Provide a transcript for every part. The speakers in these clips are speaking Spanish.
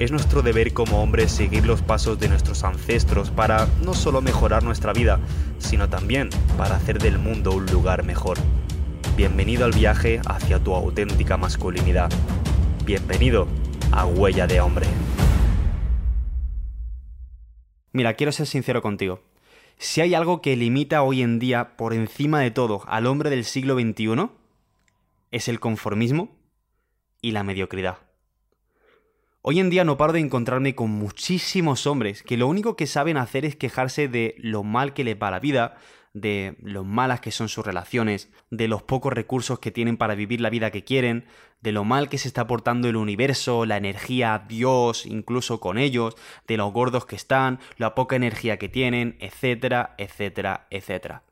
es nuestro deber como hombres seguir los pasos de nuestros ancestros para no solo mejorar nuestra vida, sino también para hacer del mundo un lugar mejor. Bienvenido al viaje hacia tu auténtica masculinidad. Bienvenido a Huella de Hombre. Mira, quiero ser sincero contigo. Si hay algo que limita hoy en día por encima de todo al hombre del siglo XXI, es el conformismo y la mediocridad. Hoy en día no paro de encontrarme con muchísimos hombres que lo único que saben hacer es quejarse de lo mal que les va la vida, de lo malas que son sus relaciones, de los pocos recursos que tienen para vivir la vida que quieren, de lo mal que se está portando el universo, la energía, Dios, incluso con ellos, de lo gordos que están, la poca energía que tienen, etcétera, etcétera, etcétera.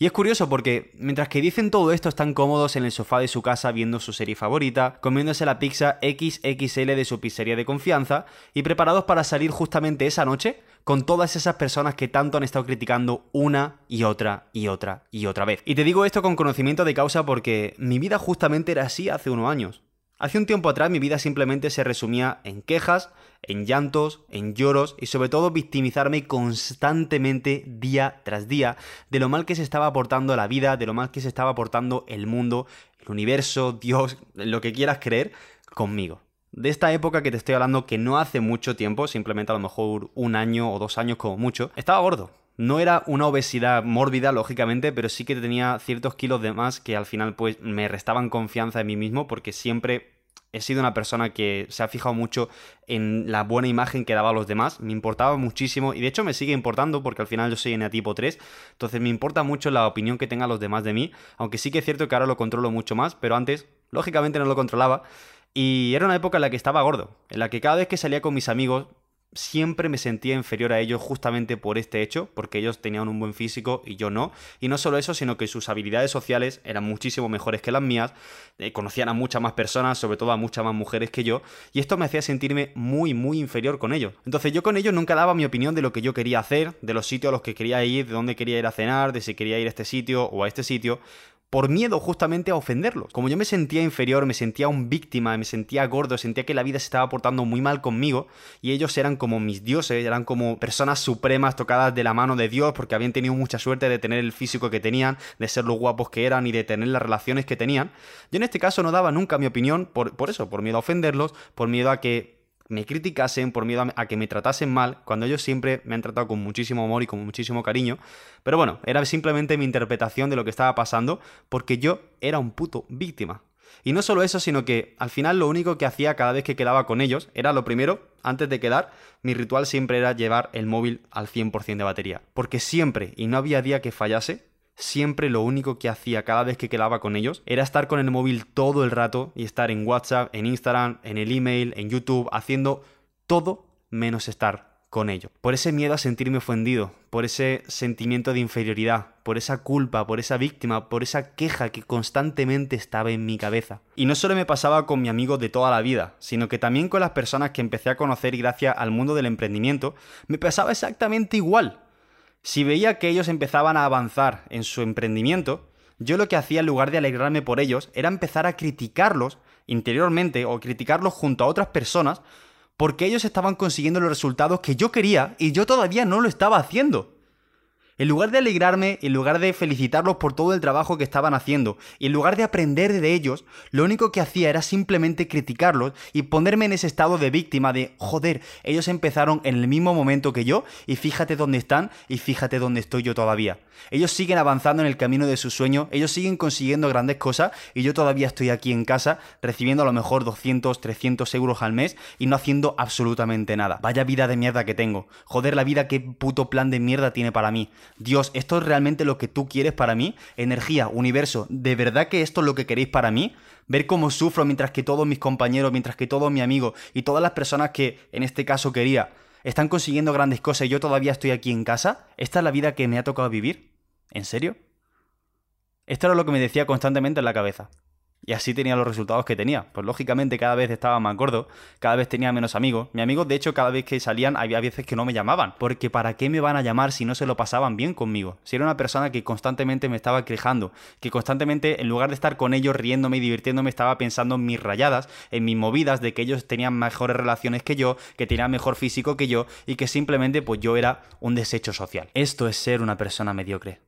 Y es curioso porque mientras que dicen todo esto están cómodos en el sofá de su casa viendo su serie favorita, comiéndose la pizza XXL de su pizzería de confianza y preparados para salir justamente esa noche con todas esas personas que tanto han estado criticando una y otra y otra y otra vez. Y te digo esto con conocimiento de causa porque mi vida justamente era así hace unos años. Hace un tiempo atrás mi vida simplemente se resumía en quejas, en llantos, en lloros y sobre todo victimizarme constantemente día tras día de lo mal que se estaba aportando la vida, de lo mal que se estaba aportando el mundo, el universo, Dios, lo que quieras creer conmigo. De esta época que te estoy hablando que no hace mucho tiempo, simplemente a lo mejor un año o dos años como mucho, estaba gordo. No era una obesidad mórbida, lógicamente, pero sí que tenía ciertos kilos de más que al final pues me restaban confianza en mí mismo porque siempre he sido una persona que se ha fijado mucho en la buena imagen que daba a los demás, me importaba muchísimo y de hecho me sigue importando porque al final yo soy tipo 3, entonces me importa mucho la opinión que tengan los demás de mí, aunque sí que es cierto que ahora lo controlo mucho más, pero antes lógicamente no lo controlaba. Y era una época en la que estaba gordo, en la que cada vez que salía con mis amigos siempre me sentía inferior a ellos justamente por este hecho, porque ellos tenían un buen físico y yo no. Y no solo eso, sino que sus habilidades sociales eran muchísimo mejores que las mías, eh, conocían a muchas más personas, sobre todo a muchas más mujeres que yo, y esto me hacía sentirme muy, muy inferior con ellos. Entonces yo con ellos nunca daba mi opinión de lo que yo quería hacer, de los sitios a los que quería ir, de dónde quería ir a cenar, de si quería ir a este sitio o a este sitio, por miedo justamente a ofenderlos. Como yo me sentía inferior, me sentía un víctima, me sentía gordo, sentía que la vida se estaba portando muy mal conmigo y ellos eran como mis dioses, eran como personas supremas tocadas de la mano de Dios porque habían tenido mucha suerte de tener el físico que tenían, de ser los guapos que eran y de tener las relaciones que tenían. Yo en este caso no daba nunca mi opinión por, por eso, por miedo a ofenderlos, por miedo a que me criticasen, por miedo a, que me tratasen mal, cuando ellos siempre me han tratado con muchísimo amor y con muchísimo cariño. Pero bueno, era simplemente mi interpretación de lo que estaba pasando, porque yo era un puto víctima. Y no solo eso, sino que al final lo único que hacía cada vez que quedaba con ellos era lo primero, antes de quedar, mi ritual siempre era llevar el móvil al 100% de batería. Porque siempre, y no había día que fallase, siempre lo único que hacía cada vez que quedaba con ellos era estar con el móvil todo el rato y estar en WhatsApp, en Instagram, en el email, en YouTube, haciendo todo menos estar con ellos. Por ese miedo a sentirme ofendido, por ese sentimiento de inferioridad, por esa culpa, por esa víctima, por esa queja que constantemente estaba en mi cabeza. Y no solo me pasaba con mi amigo de toda la vida, sino que también con las personas que empecé a conocer gracias al mundo del emprendimiento, me pasaba exactamente igual. Si veía que ellos empezaban a avanzar en su emprendimiento, yo lo que hacía en lugar de alegrarme por ellos era empezar a criticarlos interiormente o criticarlos junto a otras personas porque ellos estaban consiguiendo los resultados que yo quería y yo todavía no lo estaba haciendo. En lugar de alegrarme, en lugar de felicitarlos por todo el trabajo que estaban haciendo, y en lugar de aprender de ellos, lo único que hacía era simplemente criticarlos y ponerme en ese estado de víctima de, joder, ellos empezaron en el mismo momento que yo, y fíjate dónde están, y fíjate dónde estoy yo todavía. Ellos siguen avanzando en el camino de su sueño, ellos siguen consiguiendo grandes cosas, y yo todavía estoy aquí en casa, recibiendo a lo mejor 200, 300 euros al mes, y no haciendo absolutamente nada. Vaya vida de mierda que tengo. Joder, la vida, qué puto plan de mierda tiene para mí. Dios, ¿esto es realmente lo que tú quieres para mí? Energía, universo, ¿de verdad que esto es lo que queréis para mí? Ver cómo sufro mientras que todos mis compañeros, mientras que todos mis amigos y todas las personas que en este caso quería están consiguiendo grandes cosas y yo todavía estoy aquí en casa. ¿Esta es la vida que me ha tocado vivir? ¿En serio? Esto era lo que me decía constantemente en la cabeza. Y así tenía los resultados que tenía. Pues lógicamente cada vez estaba más gordo, cada vez tenía menos amigos. Mis amigos, de hecho, cada vez que salían había veces que no me llamaban. Porque ¿para qué me van a llamar si no se lo pasaban bien conmigo? Si era una persona que constantemente me estaba quejando, que constantemente, en lugar de estar con ellos riéndome y divirtiéndome, estaba pensando en mis rayadas, en mis movidas, de que ellos tenían mejores relaciones que yo, que tenían mejor físico que yo, y que simplemente pues yo era un desecho social. Esto es ser una persona mediocre.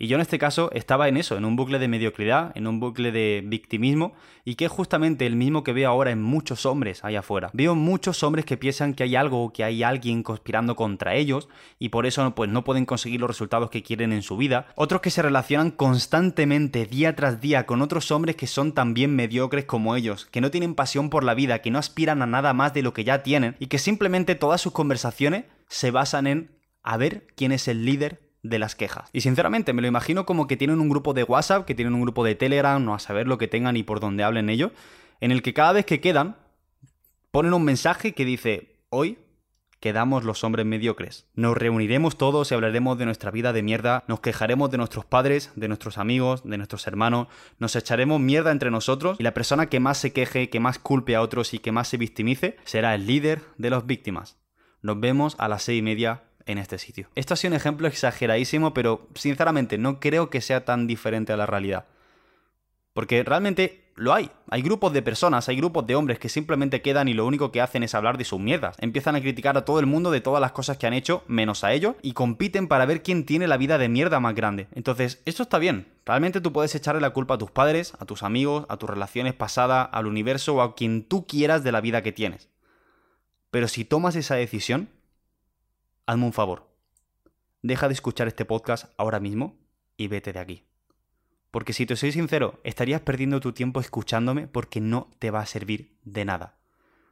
Y yo en este caso estaba en eso, en un bucle de mediocridad, en un bucle de victimismo, y que es justamente el mismo que veo ahora en muchos hombres allá afuera. Veo muchos hombres que piensan que hay algo o que hay alguien conspirando contra ellos, y por eso pues, no pueden conseguir los resultados que quieren en su vida. Otros que se relacionan constantemente, día tras día, con otros hombres que son también mediocres como ellos, que no tienen pasión por la vida, que no aspiran a nada más de lo que ya tienen, y que simplemente todas sus conversaciones se basan en a ver quién es el líder de las quejas. Y sinceramente me lo imagino como que tienen un grupo de WhatsApp, que tienen un grupo de Telegram, no a saber lo que tengan y por dónde hablen ellos, en el que cada vez que quedan, ponen un mensaje que dice, hoy quedamos los hombres mediocres. Nos reuniremos todos y hablaremos de nuestra vida de mierda, nos quejaremos de nuestros padres, de nuestros amigos, de nuestros hermanos, nos echaremos mierda entre nosotros y la persona que más se queje, que más culpe a otros y que más se victimice será el líder de las víctimas. Nos vemos a las seis y media en este sitio. Esto ha sido un ejemplo exageradísimo, pero sinceramente no creo que sea tan diferente a la realidad. Porque realmente lo hay. Hay grupos de personas, hay grupos de hombres que simplemente quedan y lo único que hacen es hablar de sus mierdas. Empiezan a criticar a todo el mundo de todas las cosas que han hecho, menos a ellos, y compiten para ver quién tiene la vida de mierda más grande. Entonces, esto está bien. Realmente tú puedes echarle la culpa a tus padres, a tus amigos, a tus relaciones pasadas, al universo o a quien tú quieras de la vida que tienes. Pero si tomas esa decisión, hazme un favor. Deja de escuchar este podcast ahora mismo y vete de aquí. Porque si te soy sincero, estarías perdiendo tu tiempo escuchándome porque no te va a servir de nada.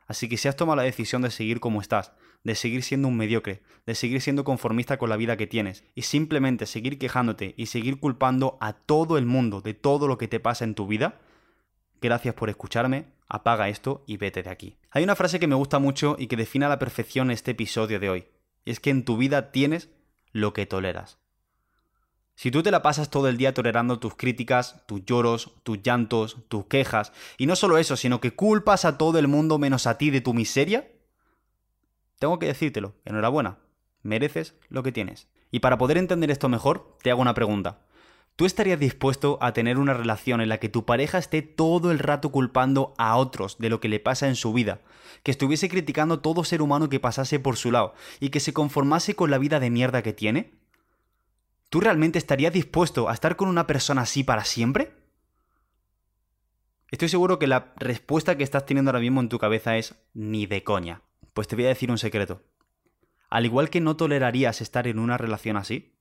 Así que si has tomado la decisión de seguir como estás, de seguir siendo un mediocre, de seguir siendo conformista con la vida que tienes, y simplemente seguir quejándote y seguir culpando a todo el mundo de todo lo que te pasa en tu vida, gracias por escucharme, apaga esto y vete de aquí. Hay una frase que me gusta mucho y que define a la perfección este episodio de hoy. Y es que en tu vida tienes lo que toleras. Si tú te la pasas todo el día tolerando tus críticas, tus lloros, tus llantos, tus quejas, y no solo eso, sino que culpas a todo el mundo menos a ti de tu miseria, tengo que decírtelo, enhorabuena, mereces lo que tienes. Y para poder entender esto mejor, te hago una pregunta. ¿Tú estarías dispuesto a tener una relación en la que tu pareja esté todo el rato culpando a otros de lo que le pasa en su vida, que estuviese criticando todo ser humano que pasase por su lado y que se conformase con la vida de mierda que tiene? ¿Tú realmente estarías dispuesto a estar con una persona así para siempre? Estoy seguro que la respuesta que estás teniendo ahora mismo en tu cabeza es ni de coña. Pues te voy a decir un secreto. Al igual que no tolerarías estar en una relación así,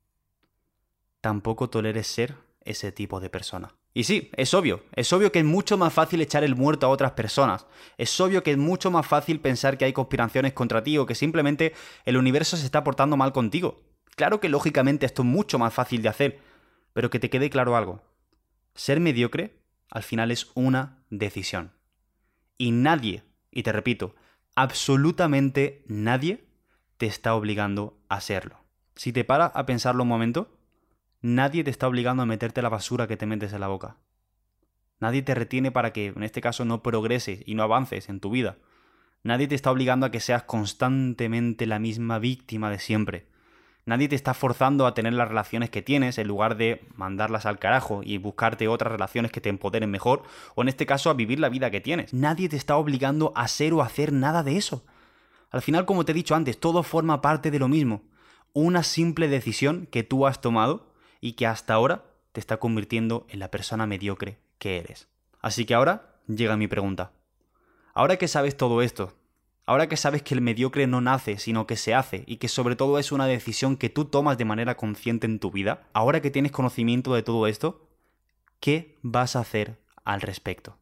tampoco toleres ser ese tipo de persona. Y sí, es obvio, es obvio que es mucho más fácil echar el muerto a otras personas, es obvio que es mucho más fácil pensar que hay conspiraciones contra ti o que simplemente el universo se está portando mal contigo. Claro que lógicamente esto es mucho más fácil de hacer, pero que te quede claro algo. Ser mediocre al final es una decisión. Y nadie, y te repito, absolutamente nadie te está obligando a serlo. Si te paras a pensarlo un momento, Nadie te está obligando a meterte la basura que te metes en la boca. Nadie te retiene para que, en este caso, no progreses y no avances en tu vida. Nadie te está obligando a que seas constantemente la misma víctima de siempre. Nadie te está forzando a tener las relaciones que tienes en lugar de mandarlas al carajo y buscarte otras relaciones que te empoderen mejor, o en este caso a vivir la vida que tienes. Nadie te está obligando a ser o hacer nada de eso. Al final, como te he dicho antes, todo forma parte de lo mismo. Una simple decisión que tú has tomado y que hasta ahora te está convirtiendo en la persona mediocre que eres. Así que ahora llega mi pregunta. Ahora que sabes todo esto, ahora que sabes que el mediocre no nace, sino que se hace, y que sobre todo es una decisión que tú tomas de manera consciente en tu vida, ahora que tienes conocimiento de todo esto, ¿qué vas a hacer al respecto?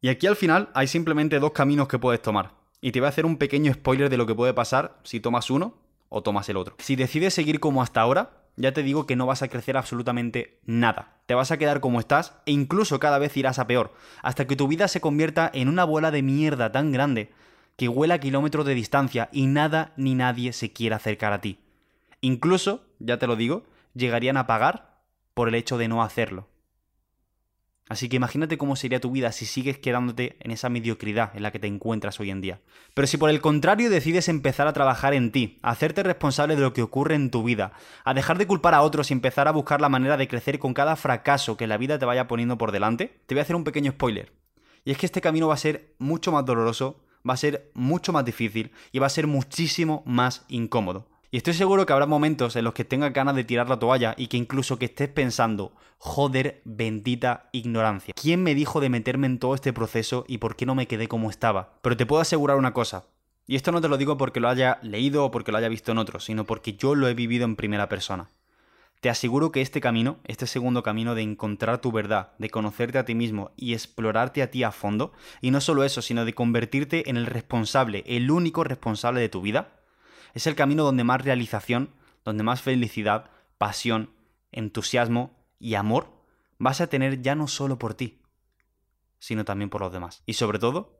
Y aquí al final hay simplemente dos caminos que puedes tomar. Y te voy a hacer un pequeño spoiler de lo que puede pasar si tomas uno o tomas el otro. Si decides seguir como hasta ahora, ya te digo que no vas a crecer absolutamente nada. Te vas a quedar como estás e incluso cada vez irás a peor, hasta que tu vida se convierta en una bola de mierda tan grande que huela a kilómetros de distancia y nada ni nadie se quiera acercar a ti. Incluso, ya te lo digo, llegarían a pagar por el hecho de no hacerlo. Así que imagínate cómo sería tu vida si sigues quedándote en esa mediocridad en la que te encuentras hoy en día. Pero si por el contrario decides empezar a trabajar en ti, a hacerte responsable de lo que ocurre en tu vida, a dejar de culpar a otros y empezar a buscar la manera de crecer con cada fracaso que la vida te vaya poniendo por delante, te voy a hacer un pequeño spoiler. Y es que este camino va a ser mucho más doloroso, va a ser mucho más difícil y va a ser muchísimo más incómodo. Y estoy seguro que habrá momentos en los que tengas ganas de tirar la toalla y que incluso que estés pensando, joder, bendita ignorancia. ¿Quién me dijo de meterme en todo este proceso y por qué no me quedé como estaba? Pero te puedo asegurar una cosa. Y esto no te lo digo porque lo haya leído o porque lo haya visto en otros, sino porque yo lo he vivido en primera persona. Te aseguro que este camino, este segundo camino de encontrar tu verdad, de conocerte a ti mismo y explorarte a ti a fondo, y no solo eso, sino de convertirte en el responsable, el único responsable de tu vida, es el camino donde más realización, donde más felicidad, pasión, entusiasmo y amor vas a tener ya no solo por ti, sino también por los demás. Y sobre todo,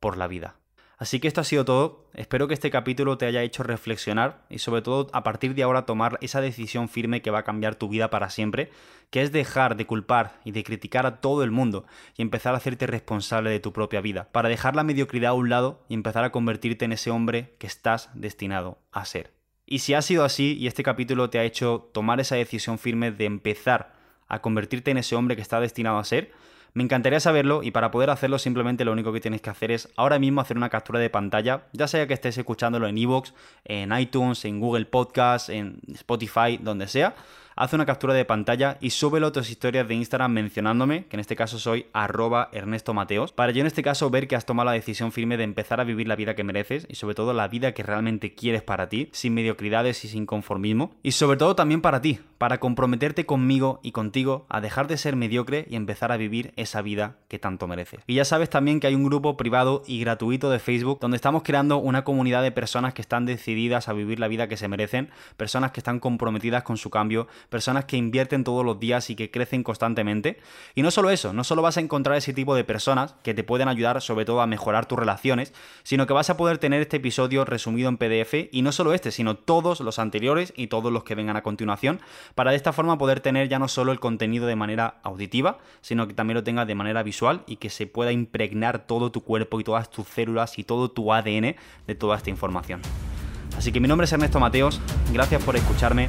por la vida. Así que esto ha sido todo. Espero que este capítulo te haya hecho reflexionar y sobre todo a partir de ahora tomar esa decisión firme que va a cambiar tu vida para siempre, que es dejar de culpar y de criticar a todo el mundo y empezar a hacerte responsable de tu propia vida, para dejar la mediocridad a un lado y empezar a convertirte en ese hombre que estás destinado a ser. Y si ha sido así y este capítulo te ha hecho tomar esa decisión firme de empezar a convertirte en ese hombre que está destinado a ser, me encantaría saberlo y para poder hacerlo simplemente lo único que tienes que hacer es ahora mismo hacer una captura de pantalla, ya sea que estés escuchándolo en iVoox, en iTunes, en Google Podcast, en Spotify, donde sea haz una captura de pantalla y súbelo a tus historias de Instagram mencionándome, que en este caso soy arroba Ernesto Mateos, para yo en este caso ver que has tomado la decisión firme de empezar a vivir la vida que mereces y sobre todo la vida que realmente quieres para ti, sin mediocridades y sin conformismo. Y sobre todo también para ti, para comprometerte conmigo y contigo a dejar de ser mediocre y empezar a vivir esa vida que tanto mereces. Y ya sabes también que hay un grupo privado y gratuito de Facebook donde estamos creando una comunidad de personas que están decididas a vivir la vida que se merecen, personas que están comprometidas con su cambio, personas que invierten todos los días y que crecen constantemente. Y no solo eso, no solo vas a encontrar ese tipo de personas que te pueden ayudar sobre todo a mejorar tus relaciones, sino que vas a poder tener este episodio resumido en PDF y no solo este, sino todos los anteriores y todos los que vengan a continuación, para de esta forma poder tener ya no solo el contenido de manera auditiva, sino que también lo tengas de manera visual y que se pueda impregnar todo tu cuerpo y todas tus células y todo tu ADN de toda esta información. Así que mi nombre es Ernesto Mateos, gracias por escucharme